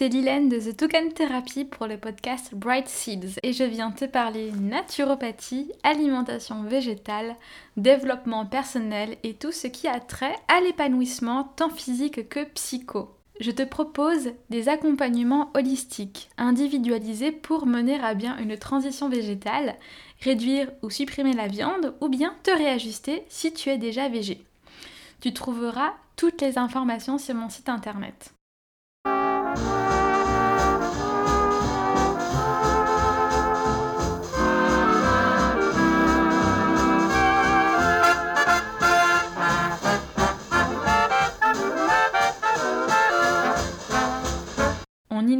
C'est Lilène de The Toucan Therapy pour le podcast Bright Seeds et je viens te parler naturopathie, alimentation végétale, développement personnel et tout ce qui a trait à l'épanouissement tant physique que psycho. Je te propose des accompagnements holistiques, individualisés pour mener à bien une transition végétale, réduire ou supprimer la viande ou bien te réajuster si tu es déjà végé. Tu trouveras toutes les informations sur mon site internet.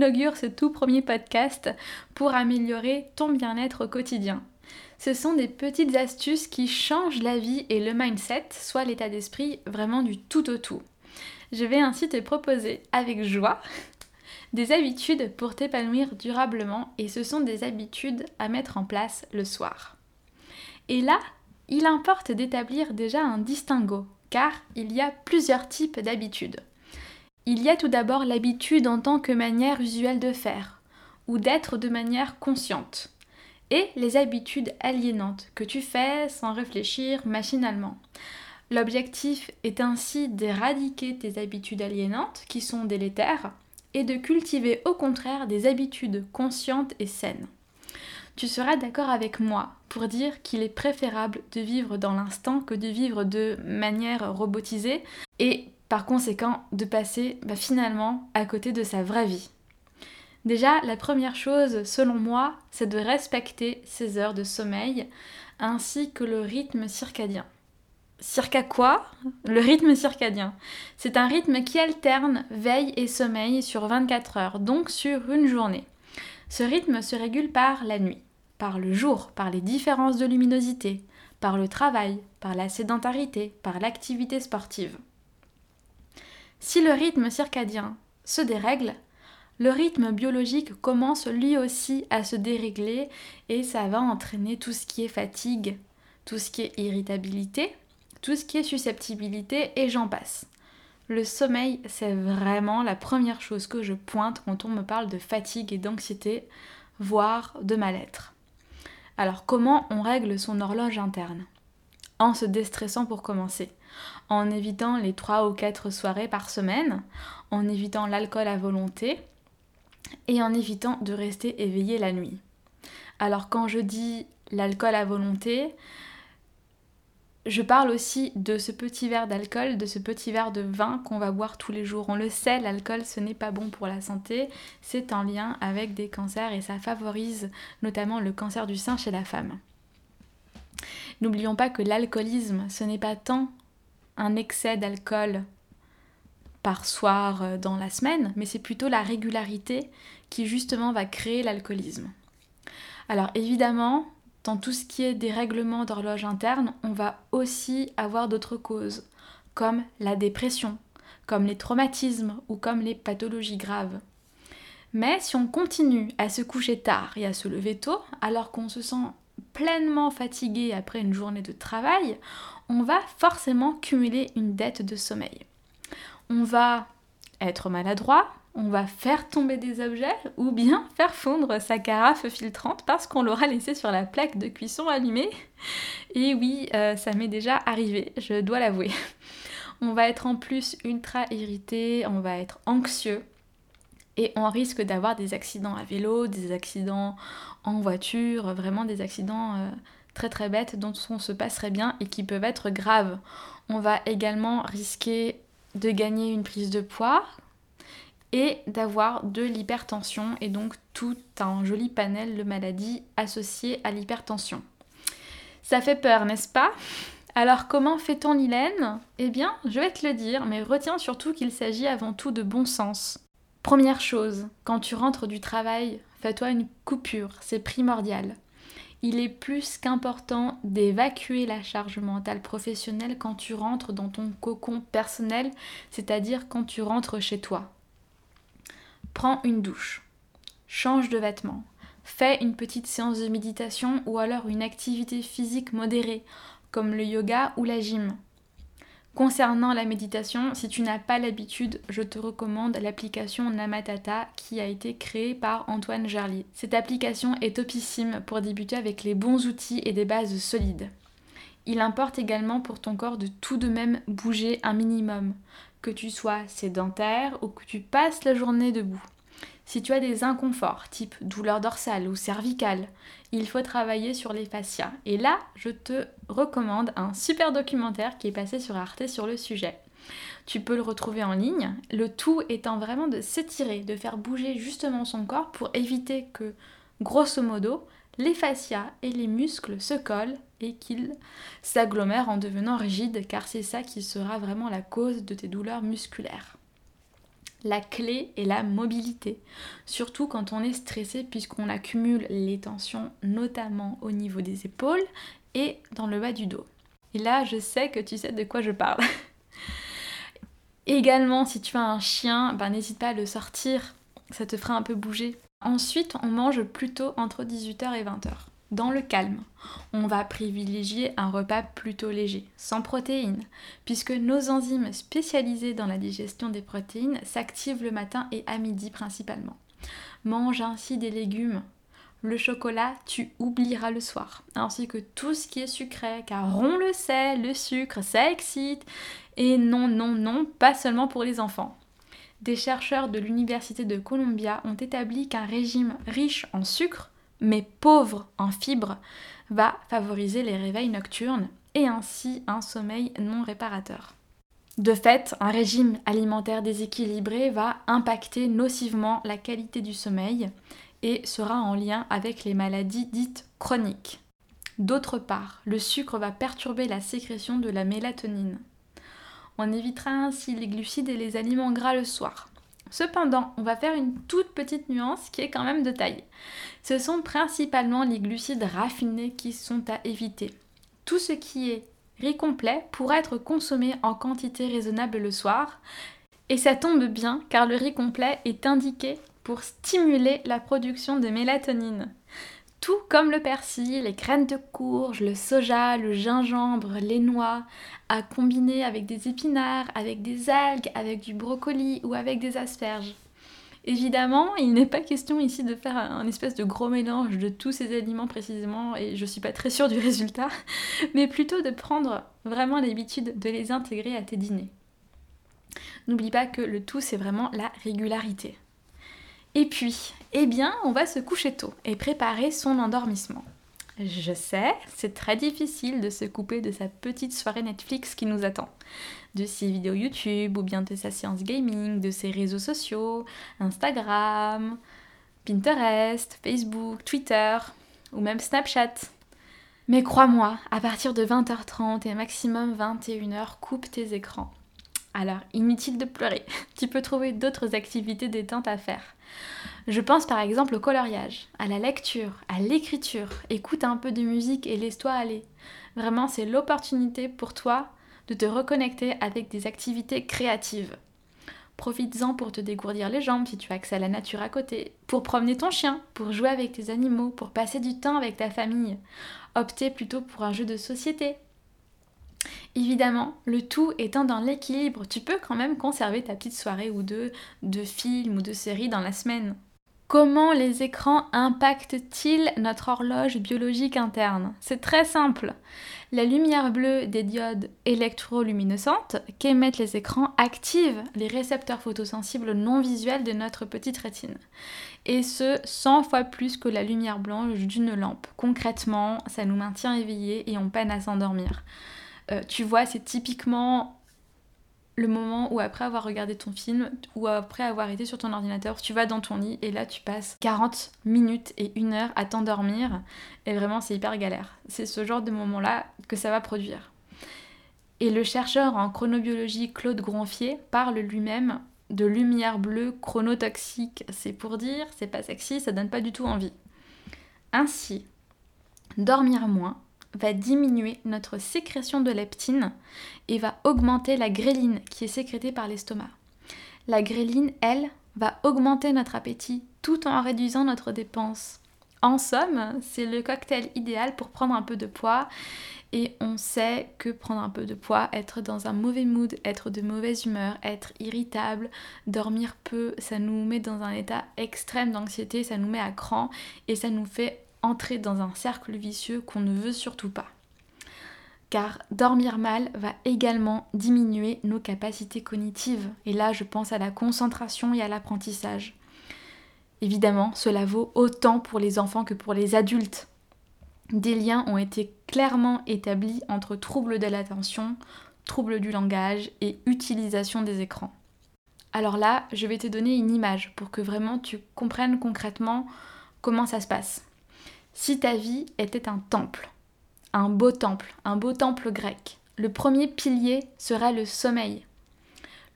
Inaugure ce tout premier podcast pour améliorer ton bien-être au quotidien. Ce sont des petites astuces qui changent la vie et le mindset, soit l'état d'esprit vraiment du tout au tout. Je vais ainsi te proposer avec joie des habitudes pour t'épanouir durablement et ce sont des habitudes à mettre en place le soir. Et là, il importe d'établir déjà un distinguo car il y a plusieurs types d'habitudes. Il y a tout d'abord l'habitude en tant que manière usuelle de faire ou d'être de manière consciente et les habitudes aliénantes que tu fais sans réfléchir machinalement. L'objectif est ainsi d'éradiquer tes habitudes aliénantes qui sont délétères et de cultiver au contraire des habitudes conscientes et saines. Tu seras d'accord avec moi pour dire qu'il est préférable de vivre dans l'instant que de vivre de manière robotisée et par conséquent de passer bah, finalement à côté de sa vraie vie. Déjà, la première chose, selon moi, c'est de respecter ses heures de sommeil ainsi que le rythme circadien. Circa quoi? Le rythme circadien. C'est un rythme qui alterne veille et sommeil sur 24 heures, donc sur une journée. Ce rythme se régule par la nuit, par le jour, par les différences de luminosité, par le travail, par la sédentarité, par l'activité sportive. Si le rythme circadien se dérègle, le rythme biologique commence lui aussi à se dérégler et ça va entraîner tout ce qui est fatigue, tout ce qui est irritabilité, tout ce qui est susceptibilité et j'en passe. Le sommeil, c'est vraiment la première chose que je pointe quand on me parle de fatigue et d'anxiété, voire de mal-être. Alors comment on règle son horloge interne En se déstressant pour commencer, en évitant les 3 ou 4 soirées par semaine, en évitant l'alcool à volonté et en évitant de rester éveillé la nuit. Alors quand je dis l'alcool à volonté, je parle aussi de ce petit verre d'alcool, de ce petit verre de vin qu'on va boire tous les jours. On le sait, l'alcool, ce n'est pas bon pour la santé. C'est en lien avec des cancers et ça favorise notamment le cancer du sein chez la femme. N'oublions pas que l'alcoolisme, ce n'est pas tant excès d'alcool par soir euh, dans la semaine, mais c'est plutôt la régularité qui justement va créer l'alcoolisme. Alors évidemment, dans tout ce qui est des règlements d'horloge interne, on va aussi avoir d'autres causes, comme la dépression, comme les traumatismes ou comme les pathologies graves. Mais si on continue à se coucher tard et à se lever tôt, alors qu'on se sent pleinement fatigué après une journée de travail, on va forcément cumuler une dette de sommeil. On va être maladroit, on va faire tomber des objets ou bien faire fondre sa carafe filtrante parce qu'on l'aura laissée sur la plaque de cuisson allumée. Et oui, euh, ça m'est déjà arrivé, je dois l'avouer. On va être en plus ultra irrité, on va être anxieux et on risque d'avoir des accidents à vélo, des accidents en voiture, vraiment des accidents euh, très très bêtes dont on se passerait bien et qui peuvent être graves. On va également risquer de gagner une prise de poids, et d'avoir de l'hypertension et donc tout un joli panel de maladies associées à l'hypertension. Ça fait peur, n'est-ce pas? Alors comment fait-on l'hylène Eh bien, je vais te le dire, mais retiens surtout qu'il s'agit avant tout de bon sens. Première chose, quand tu rentres du travail, fais-toi une coupure, c'est primordial. Il est plus qu'important d'évacuer la charge mentale professionnelle quand tu rentres dans ton cocon personnel, c'est-à-dire quand tu rentres chez toi. Prends une douche, change de vêtements, fais une petite séance de méditation ou alors une activité physique modérée comme le yoga ou la gym. Concernant la méditation, si tu n'as pas l'habitude, je te recommande l'application Namatata qui a été créée par Antoine Jarly. Cette application est topissime pour débuter avec les bons outils et des bases solides. Il importe également pour ton corps de tout de même bouger un minimum, que tu sois sédentaire ou que tu passes la journée debout. Si tu as des inconforts, type douleur dorsale ou cervicale, il faut travailler sur les fascias. Et là, je te recommande un super documentaire qui est passé sur Arte sur le sujet. Tu peux le retrouver en ligne, le tout étant vraiment de s'étirer, de faire bouger justement son corps pour éviter que, grosso modo, les fascias et les muscles se collent et qu'ils s'agglomèrent en devenant rigides, car c'est ça qui sera vraiment la cause de tes douleurs musculaires. La clé est la mobilité, surtout quand on est stressé puisqu'on accumule les tensions notamment au niveau des épaules et dans le bas du dos. Et là, je sais que tu sais de quoi je parle. Également, si tu as un chien, ben, n'hésite pas à le sortir, ça te fera un peu bouger. Ensuite, on mange plutôt entre 18h et 20h dans le calme. On va privilégier un repas plutôt léger, sans protéines, puisque nos enzymes spécialisées dans la digestion des protéines s'activent le matin et à midi principalement. Mange ainsi des légumes. Le chocolat, tu oublieras le soir, ainsi que tout ce qui est sucré, car on le sait, le sucre, ça excite. Et non, non, non, pas seulement pour les enfants. Des chercheurs de l'Université de Columbia ont établi qu'un régime riche en sucre mais pauvre en fibres, va favoriser les réveils nocturnes et ainsi un sommeil non réparateur. De fait, un régime alimentaire déséquilibré va impacter nocivement la qualité du sommeil et sera en lien avec les maladies dites chroniques. D'autre part, le sucre va perturber la sécrétion de la mélatonine. On évitera ainsi les glucides et les aliments gras le soir. Cependant, on va faire une toute petite nuance qui est quand même de taille. Ce sont principalement les glucides raffinés qui sont à éviter. Tout ce qui est riz complet pourra être consommé en quantité raisonnable le soir. Et ça tombe bien car le riz complet est indiqué pour stimuler la production de mélatonine. Tout comme le persil, les graines de courge, le soja, le gingembre, les noix, à combiner avec des épinards, avec des algues, avec du brocoli ou avec des asperges. Évidemment, il n'est pas question ici de faire un espèce de gros mélange de tous ces aliments précisément, et je suis pas très sûre du résultat, mais plutôt de prendre vraiment l'habitude de les intégrer à tes dîners. N'oublie pas que le tout, c'est vraiment la régularité. Et puis, eh bien, on va se coucher tôt et préparer son endormissement. Je sais, c'est très difficile de se couper de sa petite soirée Netflix qui nous attend. De ses vidéos YouTube ou bien de sa séance gaming, de ses réseaux sociaux, Instagram, Pinterest, Facebook, Twitter ou même Snapchat. Mais crois-moi, à partir de 20h30 et maximum 21h, coupe tes écrans. Alors, inutile de pleurer, tu peux trouver d'autres activités détente à faire. Je pense par exemple au coloriage, à la lecture, à l'écriture. Écoute un peu de musique et laisse-toi aller. Vraiment, c'est l'opportunité pour toi de te reconnecter avec des activités créatives. Profites-en pour te dégourdir les jambes si tu as accès à la nature à côté, pour promener ton chien, pour jouer avec tes animaux, pour passer du temps avec ta famille. Optez plutôt pour un jeu de société, Évidemment, le tout étant dans l'équilibre, tu peux quand même conserver ta petite soirée ou deux de films ou de séries dans la semaine. Comment les écrans impactent-ils notre horloge biologique interne? C'est très simple. La lumière bleue des diodes électroluminescentes qu'émettent les écrans active les récepteurs photosensibles non visuels de notre petite rétine. Et ce, 100 fois plus que la lumière blanche d'une lampe. Concrètement, ça nous maintient éveillés et on peine à s'endormir. Euh, tu vois, c'est typiquement le moment où après avoir regardé ton film ou après avoir été sur ton ordinateur, tu vas dans ton lit et là tu passes 40 minutes et une heure à t'endormir et vraiment c'est hyper galère. C'est ce genre de moment-là que ça va produire. Et le chercheur en chronobiologie Claude Gronfier parle lui-même de lumière bleue chronotoxique. C'est pour dire, c'est pas sexy, ça donne pas du tout envie. Ainsi, dormir moins va diminuer notre sécrétion de leptine et va augmenter la gréline qui est sécrétée par l'estomac. La gréline, elle, va augmenter notre appétit tout en réduisant notre dépense. En somme, c'est le cocktail idéal pour prendre un peu de poids et on sait que prendre un peu de poids, être dans un mauvais mood, être de mauvaise humeur, être irritable, dormir peu, ça nous met dans un état extrême d'anxiété, ça nous met à cran et ça nous fait entrer dans un cercle vicieux qu'on ne veut surtout pas. Car dormir mal va également diminuer nos capacités cognitives. Et là, je pense à la concentration et à l'apprentissage. Évidemment, cela vaut autant pour les enfants que pour les adultes des liens ont été clairement établis entre troubles de l'attention, troubles du langage et utilisation des écrans. Alors là, je vais te donner une image pour que vraiment tu comprennes concrètement comment ça se passe. Si ta vie était un temple, un beau temple, un beau temple grec, le premier pilier serait le sommeil.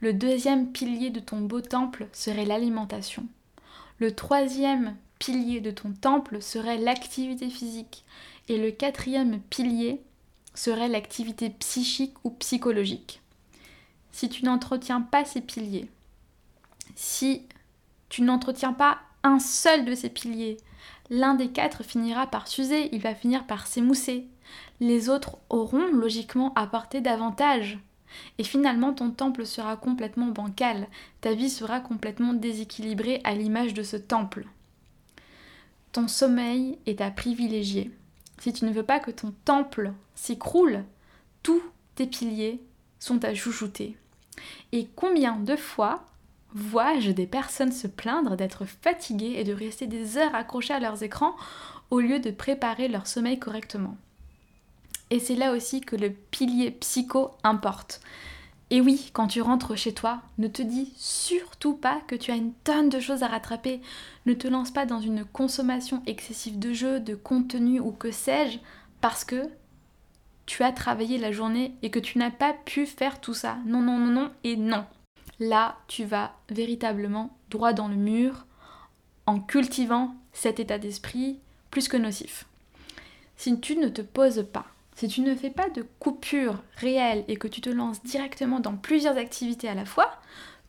Le deuxième pilier de ton beau temple serait l'alimentation. Le troisième pilier de ton temple serait l'activité physique et le quatrième pilier serait l'activité psychique ou psychologique. Si tu n'entretiens pas ces piliers, si tu n'entretiens pas un seul de ces piliers, l'un des quatre finira par s'user, il va finir par s'émousser. Les autres auront logiquement apporté davantage. Et finalement, ton temple sera complètement bancal, ta vie sera complètement déséquilibrée à l'image de ce temple. Ton sommeil est à privilégier. Si tu ne veux pas que ton temple s'écroule, tous tes piliers sont à chouchouter. Et combien de fois vois-je des personnes se plaindre d'être fatiguées et de rester des heures accrochées à leurs écrans au lieu de préparer leur sommeil correctement Et c'est là aussi que le pilier psycho importe. Et oui, quand tu rentres chez toi, ne te dis surtout pas que tu as une tonne de choses à rattraper. Ne te lance pas dans une consommation excessive de jeux, de contenu ou que sais-je, parce que tu as travaillé la journée et que tu n'as pas pu faire tout ça. Non, non, non, non et non. Là, tu vas véritablement droit dans le mur en cultivant cet état d'esprit plus que nocif. Si tu ne te poses pas si tu ne fais pas de coupure réelle et que tu te lances directement dans plusieurs activités à la fois,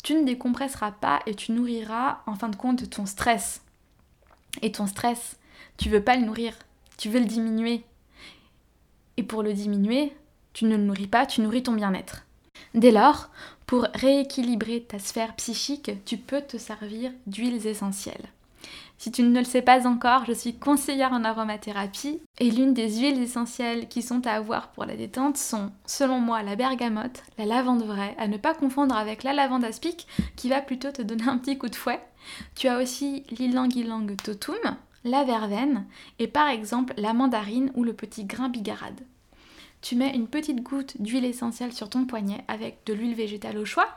tu ne décompresseras pas et tu nourriras en fin de compte ton stress. Et ton stress, tu veux pas le nourrir, tu veux le diminuer. Et pour le diminuer, tu ne le nourris pas, tu nourris ton bien-être. Dès lors, pour rééquilibrer ta sphère psychique, tu peux te servir d'huiles essentielles. Si tu ne le sais pas encore, je suis conseillère en aromathérapie et l'une des huiles essentielles qui sont à avoir pour la détente sont, selon moi, la bergamote, la lavande vraie, à ne pas confondre avec la lavande aspic qui va plutôt te donner un petit coup de fouet. Tu as aussi l'ilang-ilang totum, la verveine et par exemple la mandarine ou le petit grain bigarade. Tu mets une petite goutte d'huile essentielle sur ton poignet avec de l'huile végétale au choix,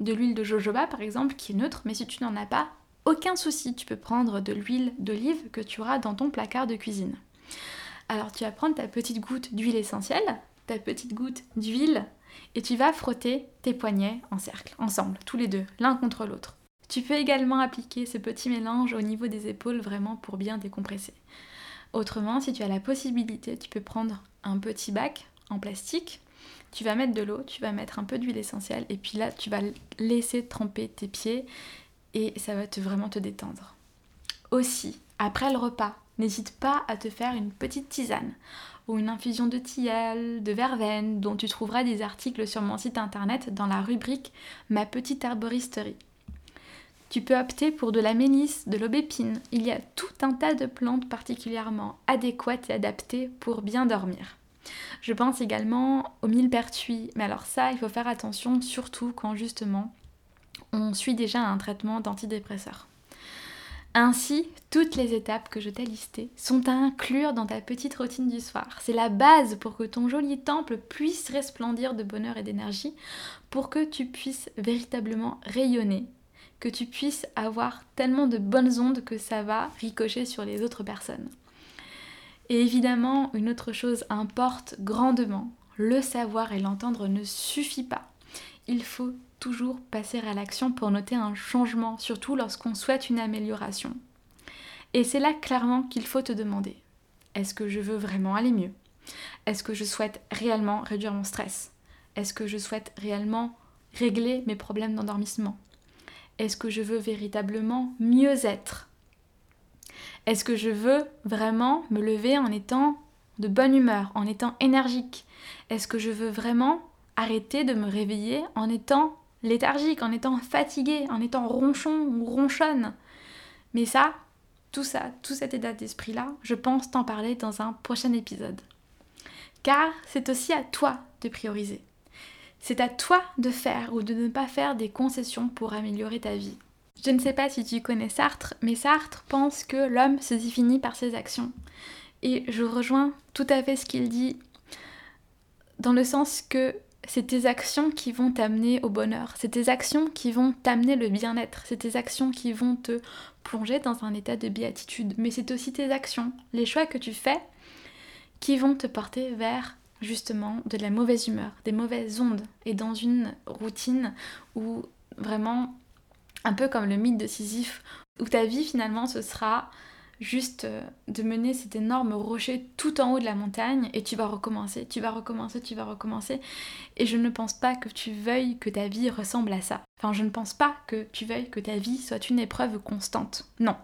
de l'huile de jojoba par exemple qui est neutre, mais si tu n'en as pas, aucun souci, tu peux prendre de l'huile d'olive que tu auras dans ton placard de cuisine. Alors tu vas prendre ta petite goutte d'huile essentielle, ta petite goutte d'huile, et tu vas frotter tes poignets en cercle, ensemble, tous les deux, l'un contre l'autre. Tu peux également appliquer ce petit mélange au niveau des épaules vraiment pour bien décompresser. Autrement, si tu as la possibilité, tu peux prendre un petit bac en plastique, tu vas mettre de l'eau, tu vas mettre un peu d'huile essentielle et puis là tu vas laisser tremper tes pieds et ça va vraiment te détendre. Aussi, après le repas, n'hésite pas à te faire une petite tisane ou une infusion de tilleul, de verveine, dont tu trouveras des articles sur mon site internet dans la rubrique Ma petite arboristerie. Tu peux opter pour de la mélisse, de l'aubépine. Il y a tout un tas de plantes particulièrement adéquates et adaptées pour bien dormir. Je pense également au millepertuis, mais alors ça, il faut faire attention, surtout quand justement on suit déjà un traitement d'antidépresseur. Ainsi, toutes les étapes que je t'ai listées sont à inclure dans ta petite routine du soir. C'est la base pour que ton joli temple puisse resplendir de bonheur et d'énergie, pour que tu puisses véritablement rayonner, que tu puisses avoir tellement de bonnes ondes que ça va ricocher sur les autres personnes. Et évidemment, une autre chose importe grandement. Le savoir et l'entendre ne suffit pas. Il faut toujours passer à l'action pour noter un changement, surtout lorsqu'on souhaite une amélioration. Et c'est là clairement qu'il faut te demander, est-ce que je veux vraiment aller mieux? Est-ce que je souhaite réellement réduire mon stress? Est-ce que je souhaite réellement régler mes problèmes d'endormissement? Est-ce que je veux véritablement mieux être? Est-ce que je veux vraiment me lever en étant de bonne humeur, en étant énergique? Est-ce que je veux vraiment arrêter de me réveiller en étant léthargique, en étant fatigué, en étant ronchon ou ronchonne? Mais ça, tout ça, tout cet état d'esprit-là, je pense t'en parler dans un prochain épisode. Car c'est aussi à toi de prioriser. C'est à toi de faire ou de ne pas faire des concessions pour améliorer ta vie. Je ne sais pas si tu connais Sartre, mais Sartre pense que l'homme se définit par ses actions. Et je rejoins tout à fait ce qu'il dit, dans le sens que c'est tes actions qui vont t'amener au bonheur, c'est tes actions qui vont t'amener le bien-être, c'est tes actions qui vont te plonger dans un état de béatitude, mais c'est aussi tes actions, les choix que tu fais, qui vont te porter vers justement de la mauvaise humeur, des mauvaises ondes, et dans une routine où vraiment, un peu comme le mythe de Sisyphe, où ta vie finalement ce sera juste euh, de mener cet énorme rocher tout en haut de la montagne et tu vas recommencer, tu vas recommencer, tu vas recommencer. Et je ne pense pas que tu veuilles que ta vie ressemble à ça. Enfin, je ne pense pas que tu veuilles que ta vie soit une épreuve constante. Non.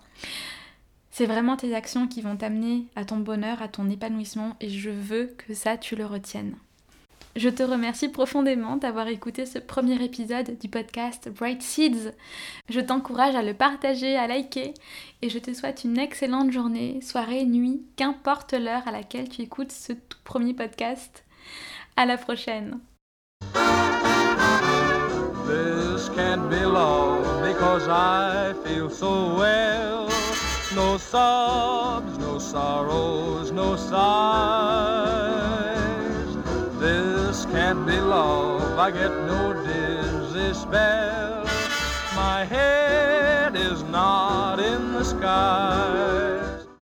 C'est vraiment tes actions qui vont t'amener à ton bonheur, à ton épanouissement et je veux que ça, tu le retiennes. Je te remercie profondément d'avoir écouté ce premier épisode du podcast Bright Seeds. Je t'encourage à le partager, à liker et je te souhaite une excellente journée, soirée, nuit, qu'importe l'heure à laquelle tu écoutes ce tout premier podcast. À la prochaine. No sobs, no sorrows, no sighs. This can't be love. I get no dizzy spell. My head is not in the sky.